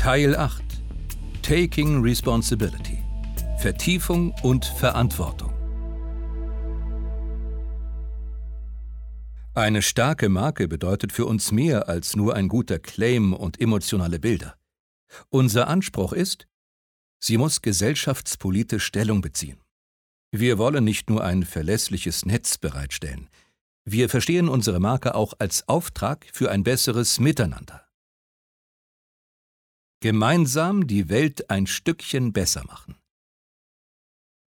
Teil 8 Taking Responsibility Vertiefung und Verantwortung Eine starke Marke bedeutet für uns mehr als nur ein guter Claim und emotionale Bilder. Unser Anspruch ist, sie muss gesellschaftspolitisch Stellung beziehen. Wir wollen nicht nur ein verlässliches Netz bereitstellen, wir verstehen unsere Marke auch als Auftrag für ein besseres Miteinander. Gemeinsam die Welt ein Stückchen besser machen.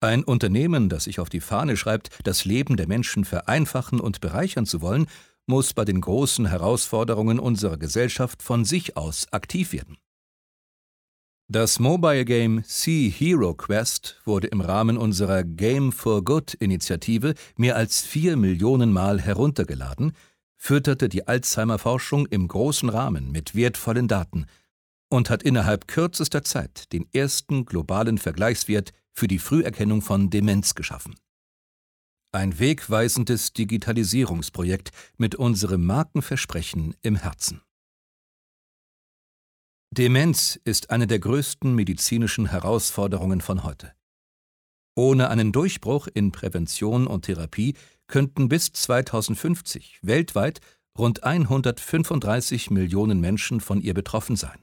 Ein Unternehmen, das sich auf die Fahne schreibt, das Leben der Menschen vereinfachen und bereichern zu wollen, muss bei den großen Herausforderungen unserer Gesellschaft von sich aus aktiv werden. Das Mobile Game Sea Hero Quest wurde im Rahmen unserer Game for Good Initiative mehr als vier Millionen Mal heruntergeladen, fütterte die Alzheimer-Forschung im großen Rahmen mit wertvollen Daten und hat innerhalb kürzester Zeit den ersten globalen Vergleichswert für die Früherkennung von Demenz geschaffen. Ein wegweisendes Digitalisierungsprojekt mit unserem Markenversprechen im Herzen. Demenz ist eine der größten medizinischen Herausforderungen von heute. Ohne einen Durchbruch in Prävention und Therapie könnten bis 2050 weltweit rund 135 Millionen Menschen von ihr betroffen sein.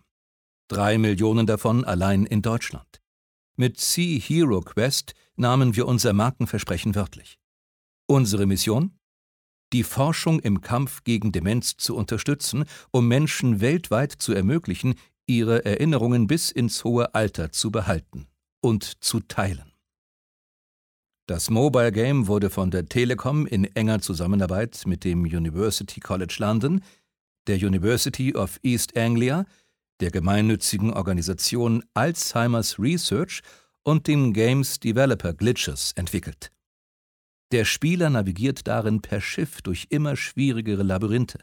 Drei Millionen davon allein in Deutschland. Mit Sea Hero Quest nahmen wir unser Markenversprechen wörtlich. Unsere Mission? Die Forschung im Kampf gegen Demenz zu unterstützen, um Menschen weltweit zu ermöglichen, ihre Erinnerungen bis ins hohe Alter zu behalten und zu teilen. Das Mobile Game wurde von der Telekom in enger Zusammenarbeit mit dem University College London, der University of East Anglia der gemeinnützigen Organisation Alzheimer's Research und dem Games Developer Glitches entwickelt. Der Spieler navigiert darin per Schiff durch immer schwierigere Labyrinthe.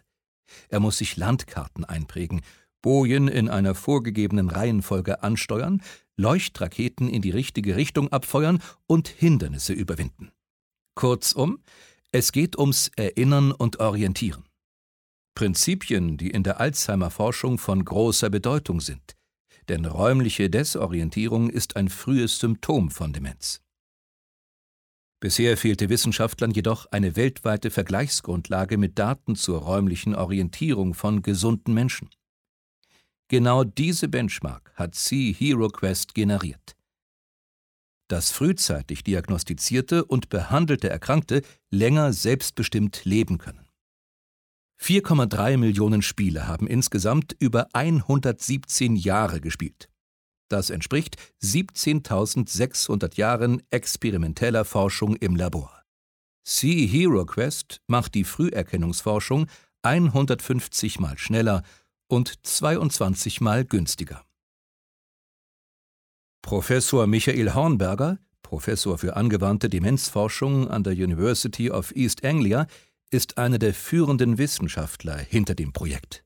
Er muss sich Landkarten einprägen, Bojen in einer vorgegebenen Reihenfolge ansteuern, Leuchtraketen in die richtige Richtung abfeuern und Hindernisse überwinden. Kurzum, es geht ums Erinnern und Orientieren. Prinzipien, die in der Alzheimer-Forschung von großer Bedeutung sind, denn räumliche Desorientierung ist ein frühes Symptom von Demenz. Bisher fehlte Wissenschaftlern jedoch eine weltweite Vergleichsgrundlage mit Daten zur räumlichen Orientierung von gesunden Menschen. Genau diese Benchmark hat Sea Hero Quest generiert. Dass frühzeitig diagnostizierte und behandelte Erkrankte länger selbstbestimmt leben können. 4,3 Millionen Spieler haben insgesamt über 117 Jahre gespielt. Das entspricht 17.600 Jahren experimenteller Forschung im Labor. Sea Hero Quest macht die Früherkennungsforschung 150 mal schneller und 22 mal günstiger. Professor Michael Hornberger, Professor für angewandte Demenzforschung an der University of East Anglia, ist einer der führenden Wissenschaftler hinter dem Projekt.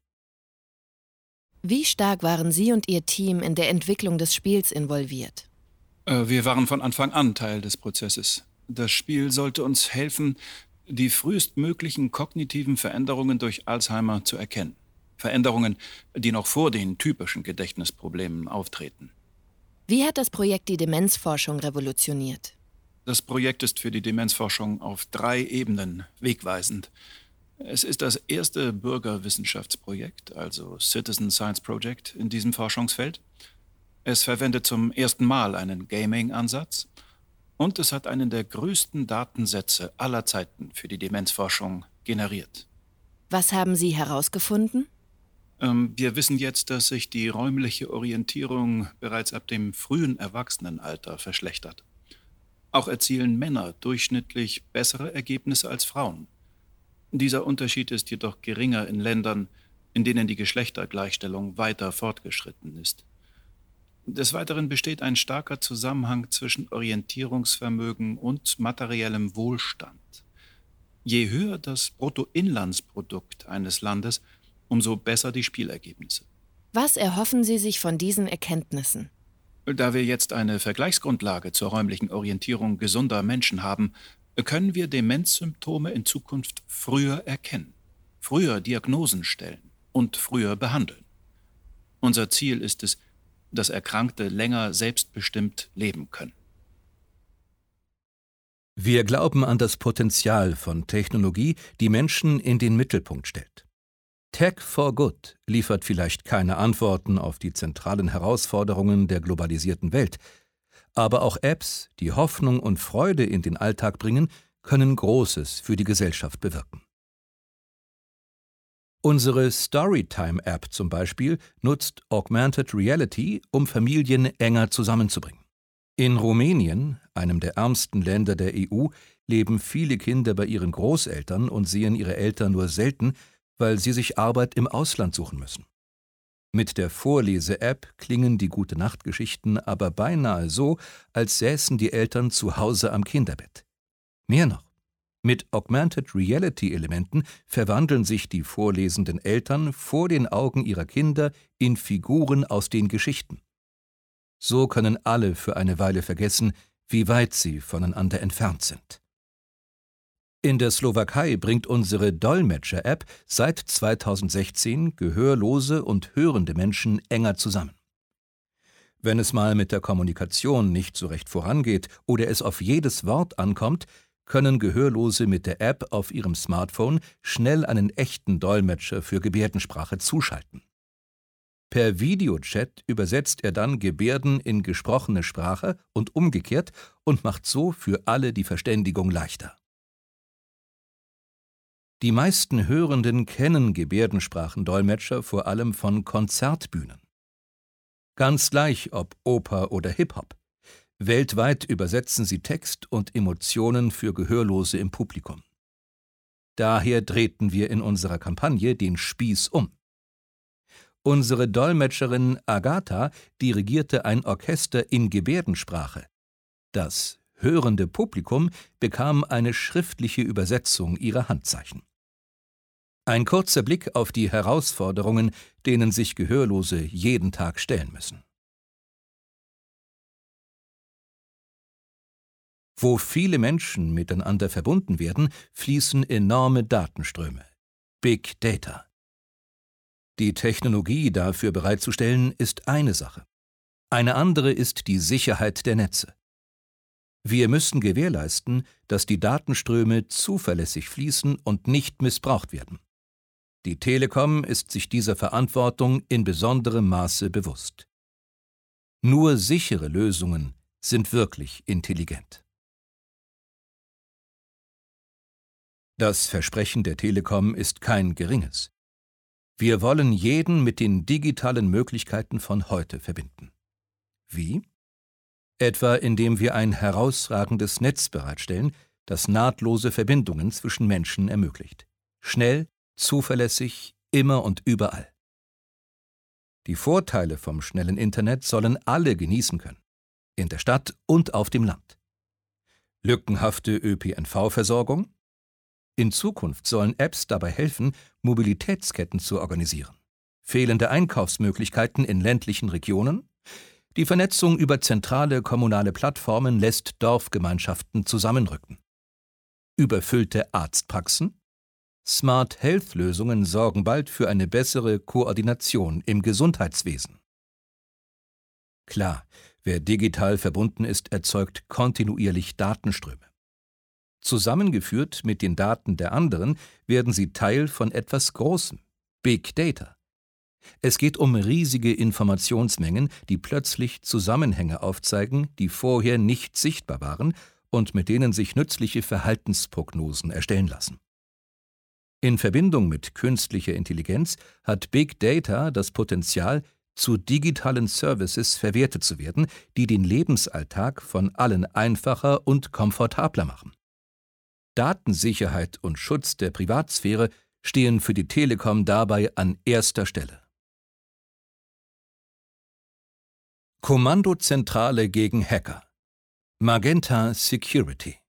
Wie stark waren Sie und Ihr Team in der Entwicklung des Spiels involviert? Äh, wir waren von Anfang an Teil des Prozesses. Das Spiel sollte uns helfen, die frühestmöglichen kognitiven Veränderungen durch Alzheimer zu erkennen. Veränderungen, die noch vor den typischen Gedächtnisproblemen auftreten. Wie hat das Projekt die Demenzforschung revolutioniert? Das Projekt ist für die Demenzforschung auf drei Ebenen wegweisend. Es ist das erste Bürgerwissenschaftsprojekt, also Citizen Science Project, in diesem Forschungsfeld. Es verwendet zum ersten Mal einen Gaming-Ansatz und es hat einen der größten Datensätze aller Zeiten für die Demenzforschung generiert. Was haben Sie herausgefunden? Ähm, wir wissen jetzt, dass sich die räumliche Orientierung bereits ab dem frühen Erwachsenenalter verschlechtert. Auch erzielen Männer durchschnittlich bessere Ergebnisse als Frauen. Dieser Unterschied ist jedoch geringer in Ländern, in denen die Geschlechtergleichstellung weiter fortgeschritten ist. Des Weiteren besteht ein starker Zusammenhang zwischen Orientierungsvermögen und materiellem Wohlstand. Je höher das Bruttoinlandsprodukt eines Landes, umso besser die Spielergebnisse. Was erhoffen Sie sich von diesen Erkenntnissen? Da wir jetzt eine Vergleichsgrundlage zur räumlichen Orientierung gesunder Menschen haben, können wir Demenzsymptome in Zukunft früher erkennen, früher Diagnosen stellen und früher behandeln. Unser Ziel ist es, dass Erkrankte länger selbstbestimmt leben können. Wir glauben an das Potenzial von Technologie, die Menschen in den Mittelpunkt stellt. Tech for Good liefert vielleicht keine Antworten auf die zentralen Herausforderungen der globalisierten Welt, aber auch Apps, die Hoffnung und Freude in den Alltag bringen, können Großes für die Gesellschaft bewirken. Unsere Storytime-App zum Beispiel nutzt Augmented Reality, um Familien enger zusammenzubringen. In Rumänien, einem der ärmsten Länder der EU, leben viele Kinder bei ihren Großeltern und sehen ihre Eltern nur selten, weil sie sich Arbeit im Ausland suchen müssen. Mit der Vorlese-App klingen die Gute-Nacht-Geschichten aber beinahe so, als säßen die Eltern zu Hause am Kinderbett. Mehr noch. Mit Augmented Reality-Elementen verwandeln sich die vorlesenden Eltern vor den Augen ihrer Kinder in Figuren aus den Geschichten. So können alle für eine Weile vergessen, wie weit sie voneinander entfernt sind. In der Slowakei bringt unsere Dolmetscher-App seit 2016 gehörlose und hörende Menschen enger zusammen. Wenn es mal mit der Kommunikation nicht so recht vorangeht oder es auf jedes Wort ankommt, können Gehörlose mit der App auf ihrem Smartphone schnell einen echten Dolmetscher für Gebärdensprache zuschalten. Per Videochat übersetzt er dann Gebärden in gesprochene Sprache und umgekehrt und macht so für alle die Verständigung leichter. Die meisten Hörenden kennen Gebärdensprachendolmetscher vor allem von Konzertbühnen. Ganz gleich ob Oper oder Hip-Hop. Weltweit übersetzen sie Text und Emotionen für Gehörlose im Publikum. Daher drehten wir in unserer Kampagne den Spieß um. Unsere Dolmetscherin Agatha dirigierte ein Orchester in Gebärdensprache. Das hörende Publikum bekam eine schriftliche Übersetzung ihrer Handzeichen. Ein kurzer Blick auf die Herausforderungen, denen sich Gehörlose jeden Tag stellen müssen. Wo viele Menschen miteinander verbunden werden, fließen enorme Datenströme. Big Data. Die Technologie dafür bereitzustellen, ist eine Sache. Eine andere ist die Sicherheit der Netze. Wir müssen gewährleisten, dass die Datenströme zuverlässig fließen und nicht missbraucht werden. Die Telekom ist sich dieser Verantwortung in besonderem Maße bewusst. Nur sichere Lösungen sind wirklich intelligent. Das Versprechen der Telekom ist kein geringes. Wir wollen jeden mit den digitalen Möglichkeiten von heute verbinden. Wie? Etwa indem wir ein herausragendes Netz bereitstellen, das nahtlose Verbindungen zwischen Menschen ermöglicht. Schnell, zuverlässig, immer und überall. Die Vorteile vom schnellen Internet sollen alle genießen können, in der Stadt und auf dem Land. Lückenhafte ÖPNV-Versorgung? In Zukunft sollen Apps dabei helfen, Mobilitätsketten zu organisieren. Fehlende Einkaufsmöglichkeiten in ländlichen Regionen? Die Vernetzung über zentrale kommunale Plattformen lässt Dorfgemeinschaften zusammenrücken. Überfüllte Arztpraxen? Smart Health Lösungen sorgen bald für eine bessere Koordination im Gesundheitswesen. Klar, wer digital verbunden ist, erzeugt kontinuierlich Datenströme. Zusammengeführt mit den Daten der anderen werden sie Teil von etwas Großem, Big Data. Es geht um riesige Informationsmengen, die plötzlich Zusammenhänge aufzeigen, die vorher nicht sichtbar waren und mit denen sich nützliche Verhaltensprognosen erstellen lassen. In Verbindung mit künstlicher Intelligenz hat Big Data das Potenzial, zu digitalen Services verwertet zu werden, die den Lebensalltag von allen einfacher und komfortabler machen. Datensicherheit und Schutz der Privatsphäre stehen für die Telekom dabei an erster Stelle. Kommandozentrale gegen Hacker Magenta Security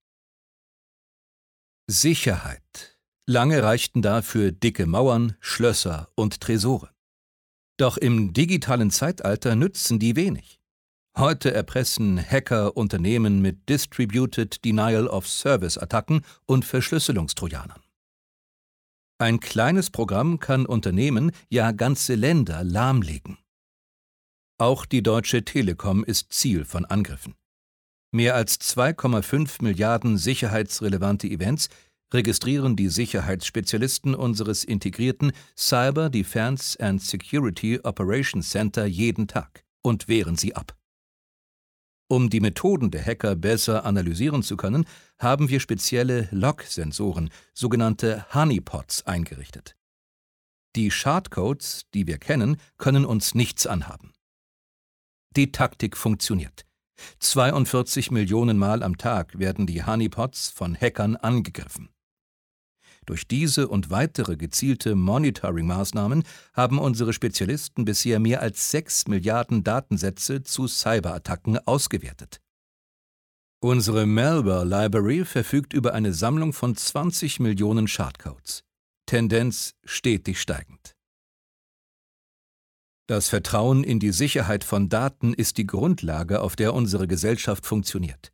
Sicherheit Lange reichten dafür dicke Mauern, Schlösser und Tresore. Doch im digitalen Zeitalter nützen die wenig. Heute erpressen Hacker Unternehmen mit Distributed Denial of Service Attacken und Verschlüsselungstrojanern. Ein kleines Programm kann Unternehmen, ja ganze Länder lahmlegen. Auch die Deutsche Telekom ist Ziel von Angriffen. Mehr als 2,5 Milliarden sicherheitsrelevante Events registrieren die Sicherheitsspezialisten unseres integrierten Cyber Defense and Security Operations Center jeden Tag und wehren sie ab. Um die Methoden der Hacker besser analysieren zu können, haben wir spezielle Log-Sensoren, sogenannte Honeypots, eingerichtet. Die Schadcodes, die wir kennen, können uns nichts anhaben. Die Taktik funktioniert. 42 Millionen Mal am Tag werden die Honeypots von Hackern angegriffen. Durch diese und weitere gezielte Monitoring-Maßnahmen haben unsere Spezialisten bisher mehr als 6 Milliarden Datensätze zu Cyberattacken ausgewertet. Unsere Malware Library verfügt über eine Sammlung von 20 Millionen Schadcodes. Tendenz stetig steigend. Das Vertrauen in die Sicherheit von Daten ist die Grundlage, auf der unsere Gesellschaft funktioniert.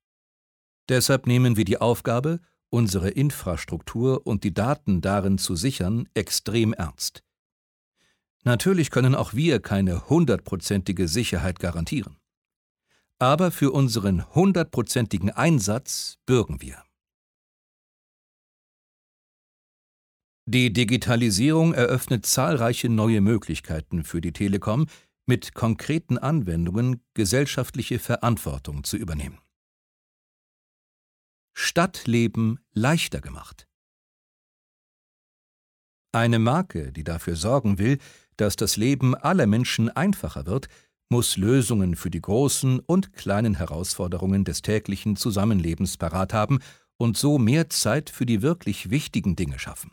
Deshalb nehmen wir die Aufgabe, unsere Infrastruktur und die Daten darin zu sichern, extrem ernst. Natürlich können auch wir keine hundertprozentige Sicherheit garantieren. Aber für unseren hundertprozentigen Einsatz bürgen wir. Die Digitalisierung eröffnet zahlreiche neue Möglichkeiten für die Telekom, mit konkreten Anwendungen gesellschaftliche Verantwortung zu übernehmen. Stadtleben leichter gemacht. Eine Marke, die dafür sorgen will, dass das Leben aller Menschen einfacher wird, muss Lösungen für die großen und kleinen Herausforderungen des täglichen Zusammenlebens parat haben und so mehr Zeit für die wirklich wichtigen Dinge schaffen.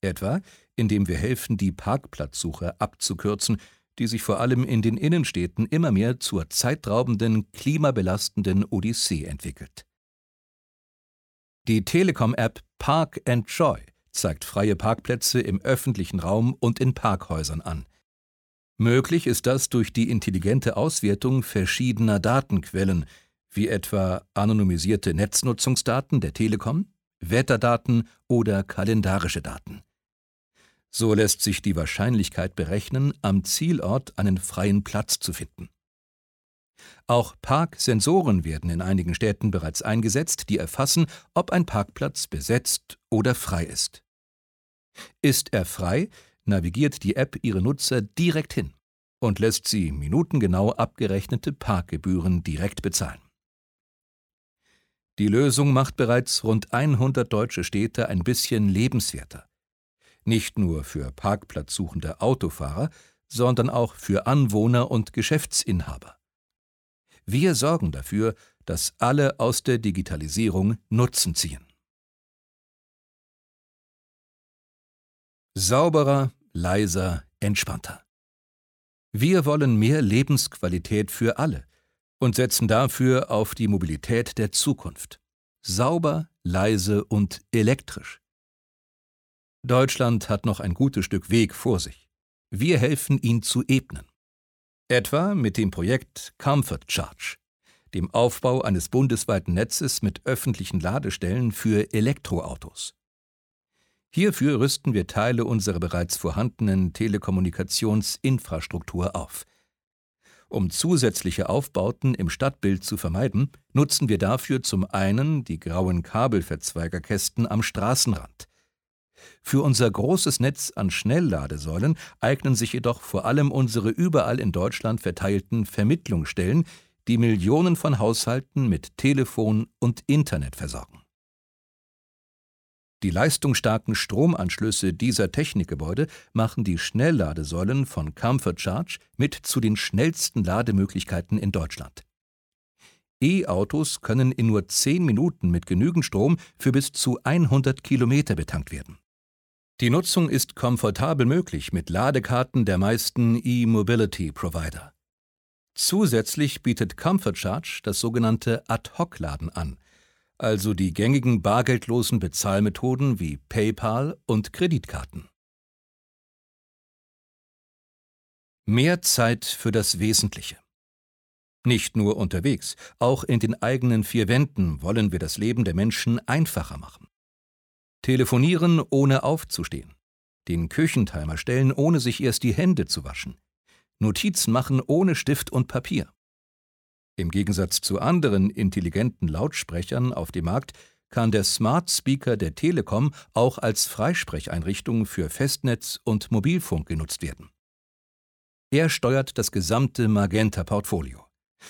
Etwa, indem wir helfen, die Parkplatzsuche abzukürzen, die sich vor allem in den Innenstädten immer mehr zur zeitraubenden, klimabelastenden Odyssee entwickelt. Die Telekom-App Park Joy zeigt freie Parkplätze im öffentlichen Raum und in Parkhäusern an. Möglich ist das durch die intelligente Auswertung verschiedener Datenquellen, wie etwa anonymisierte Netznutzungsdaten der Telekom, Wetterdaten oder kalendarische Daten. So lässt sich die Wahrscheinlichkeit berechnen, am Zielort einen freien Platz zu finden. Auch Parksensoren werden in einigen Städten bereits eingesetzt, die erfassen, ob ein Parkplatz besetzt oder frei ist. Ist er frei, navigiert die App ihre Nutzer direkt hin und lässt sie minutengenau abgerechnete Parkgebühren direkt bezahlen. Die Lösung macht bereits rund 100 deutsche Städte ein bisschen lebenswerter. Nicht nur für parkplatzsuchende Autofahrer, sondern auch für Anwohner und Geschäftsinhaber. Wir sorgen dafür, dass alle aus der Digitalisierung Nutzen ziehen. Sauberer, leiser, entspannter. Wir wollen mehr Lebensqualität für alle und setzen dafür auf die Mobilität der Zukunft. Sauber, leise und elektrisch. Deutschland hat noch ein gutes Stück Weg vor sich. Wir helfen ihn zu ebnen. Etwa mit dem Projekt Comfort Charge, dem Aufbau eines bundesweiten Netzes mit öffentlichen Ladestellen für Elektroautos. Hierfür rüsten wir Teile unserer bereits vorhandenen Telekommunikationsinfrastruktur auf. Um zusätzliche Aufbauten im Stadtbild zu vermeiden, nutzen wir dafür zum einen die grauen Kabelverzweigerkästen am Straßenrand. Für unser großes Netz an Schnellladesäulen eignen sich jedoch vor allem unsere überall in Deutschland verteilten Vermittlungsstellen, die Millionen von Haushalten mit Telefon und Internet versorgen. Die leistungsstarken Stromanschlüsse dieser Technikgebäude machen die Schnellladesäulen von Comfort Charge mit zu den schnellsten Lademöglichkeiten in Deutschland. E-Autos können in nur 10 Minuten mit genügend Strom für bis zu 100 Kilometer betankt werden. Die Nutzung ist komfortabel möglich mit Ladekarten der meisten E-Mobility-Provider. Zusätzlich bietet Comfort Charge das sogenannte Ad-Hoc-Laden an, also die gängigen bargeldlosen Bezahlmethoden wie PayPal und Kreditkarten. Mehr Zeit für das Wesentliche. Nicht nur unterwegs, auch in den eigenen vier Wänden wollen wir das Leben der Menschen einfacher machen. Telefonieren ohne aufzustehen. Den Küchentimer stellen, ohne sich erst die Hände zu waschen. Notizen machen ohne Stift und Papier. Im Gegensatz zu anderen intelligenten Lautsprechern auf dem Markt kann der Smart Speaker der Telekom auch als Freisprecheinrichtung für Festnetz und Mobilfunk genutzt werden. Er steuert das gesamte Magenta-Portfolio.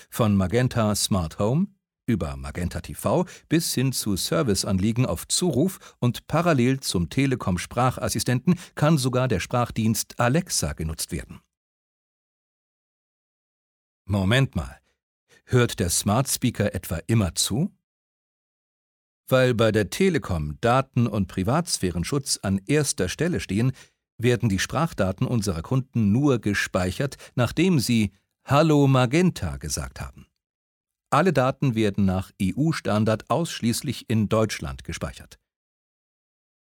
Von Magenta Smart Home über Magenta TV bis hin zu Serviceanliegen auf Zuruf und parallel zum Telekom Sprachassistenten kann sogar der Sprachdienst Alexa genutzt werden. Moment mal, hört der Smart Speaker etwa immer zu? Weil bei der Telekom Daten- und Privatsphärenschutz an erster Stelle stehen, werden die Sprachdaten unserer Kunden nur gespeichert, nachdem sie Hallo Magenta gesagt haben. Alle Daten werden nach EU-Standard ausschließlich in Deutschland gespeichert.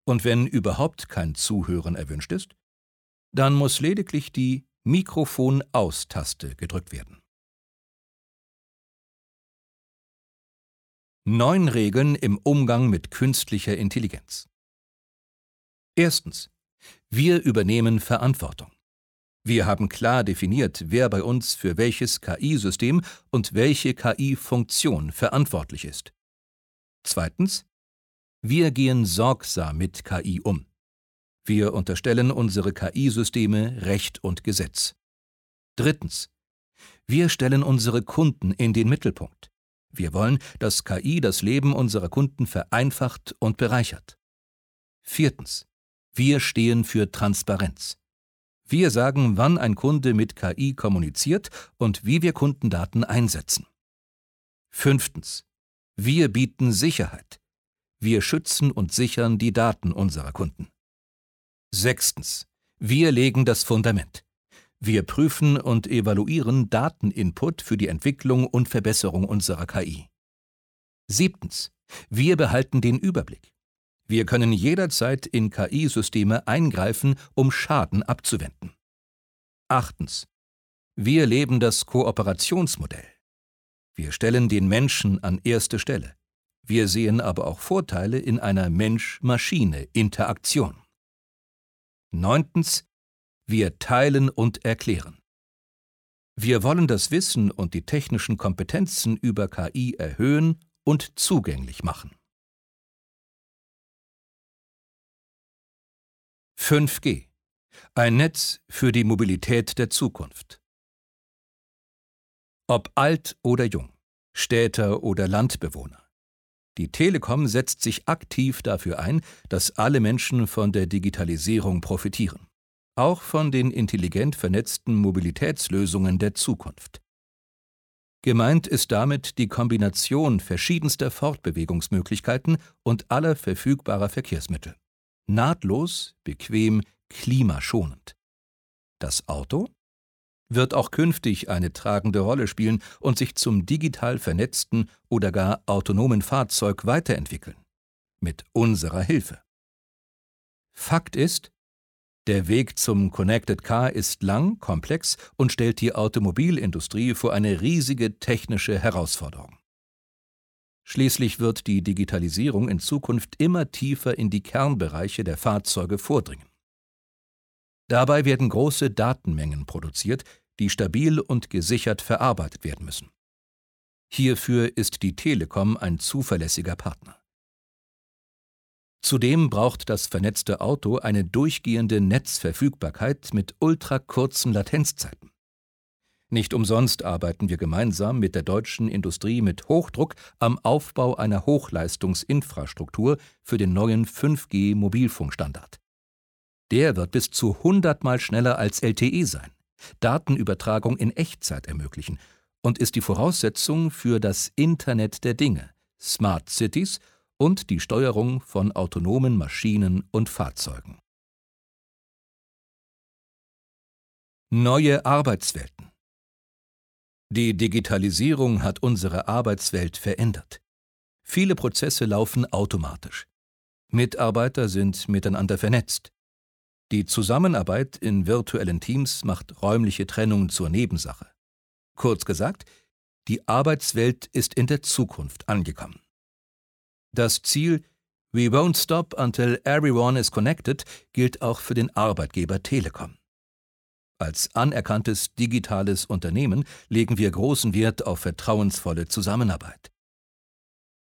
Und wenn überhaupt kein Zuhören erwünscht ist, dann muss lediglich die Mikrofon-Aus-Taste gedrückt werden. Neun Regeln im Umgang mit künstlicher Intelligenz. Erstens. Wir übernehmen Verantwortung. Wir haben klar definiert, wer bei uns für welches KI-System und welche KI-Funktion verantwortlich ist. Zweitens. Wir gehen sorgsam mit KI um. Wir unterstellen unsere KI-Systeme Recht und Gesetz. Drittens. Wir stellen unsere Kunden in den Mittelpunkt. Wir wollen, dass KI das Leben unserer Kunden vereinfacht und bereichert. Viertens. Wir stehen für Transparenz. Wir sagen, wann ein Kunde mit KI kommuniziert und wie wir Kundendaten einsetzen. Fünftens. Wir bieten Sicherheit. Wir schützen und sichern die Daten unserer Kunden. Sechstens. Wir legen das Fundament. Wir prüfen und evaluieren Dateninput für die Entwicklung und Verbesserung unserer KI. Siebtens. Wir behalten den Überblick. Wir können jederzeit in KI-Systeme eingreifen, um Schaden abzuwenden. Achtens. Wir leben das Kooperationsmodell. Wir stellen den Menschen an erste Stelle. Wir sehen aber auch Vorteile in einer Mensch-Maschine-Interaktion. Neuntens. Wir teilen und erklären. Wir wollen das Wissen und die technischen Kompetenzen über KI erhöhen und zugänglich machen. 5G ein Netz für die Mobilität der Zukunft. Ob alt oder jung, Städter oder Landbewohner. Die Telekom setzt sich aktiv dafür ein, dass alle Menschen von der Digitalisierung profitieren auch von den intelligent vernetzten Mobilitätslösungen der Zukunft. Gemeint ist damit die Kombination verschiedenster Fortbewegungsmöglichkeiten und aller verfügbarer Verkehrsmittel. Nahtlos, bequem, klimaschonend. Das Auto wird auch künftig eine tragende Rolle spielen und sich zum digital vernetzten oder gar autonomen Fahrzeug weiterentwickeln. Mit unserer Hilfe. Fakt ist, der Weg zum Connected Car ist lang, komplex und stellt die Automobilindustrie vor eine riesige technische Herausforderung. Schließlich wird die Digitalisierung in Zukunft immer tiefer in die Kernbereiche der Fahrzeuge vordringen. Dabei werden große Datenmengen produziert, die stabil und gesichert verarbeitet werden müssen. Hierfür ist die Telekom ein zuverlässiger Partner. Zudem braucht das vernetzte Auto eine durchgehende Netzverfügbarkeit mit ultrakurzen Latenzzeiten. Nicht umsonst arbeiten wir gemeinsam mit der deutschen Industrie mit Hochdruck am Aufbau einer Hochleistungsinfrastruktur für den neuen 5G-Mobilfunkstandard. Der wird bis zu 100 Mal schneller als LTE sein, Datenübertragung in Echtzeit ermöglichen und ist die Voraussetzung für das Internet der Dinge, Smart Cities und die Steuerung von autonomen Maschinen und Fahrzeugen. Neue Arbeitswelten Die Digitalisierung hat unsere Arbeitswelt verändert. Viele Prozesse laufen automatisch. Mitarbeiter sind miteinander vernetzt. Die Zusammenarbeit in virtuellen Teams macht räumliche Trennung zur Nebensache. Kurz gesagt, die Arbeitswelt ist in der Zukunft angekommen. Das Ziel We won't stop until everyone is connected gilt auch für den Arbeitgeber Telekom. Als anerkanntes digitales Unternehmen legen wir großen Wert auf vertrauensvolle Zusammenarbeit.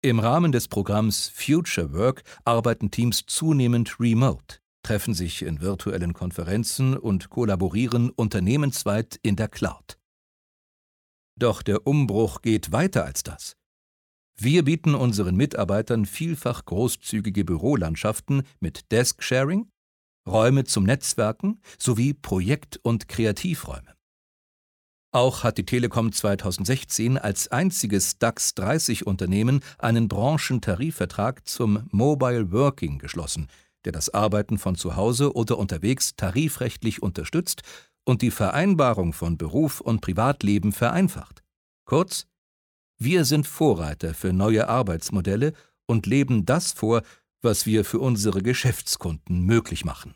Im Rahmen des Programms Future Work arbeiten Teams zunehmend remote, treffen sich in virtuellen Konferenzen und kollaborieren unternehmensweit in der Cloud. Doch der Umbruch geht weiter als das. Wir bieten unseren Mitarbeitern vielfach großzügige Bürolandschaften mit Desk-Sharing, Räume zum Netzwerken sowie Projekt- und Kreativräume. Auch hat die Telekom 2016 als einziges DAX 30 Unternehmen einen Branchentarifvertrag zum Mobile Working geschlossen, der das Arbeiten von zu Hause oder unterwegs tarifrechtlich unterstützt und die Vereinbarung von Beruf und Privatleben vereinfacht. Kurz, wir sind Vorreiter für neue Arbeitsmodelle und leben das vor, was wir für unsere Geschäftskunden möglich machen.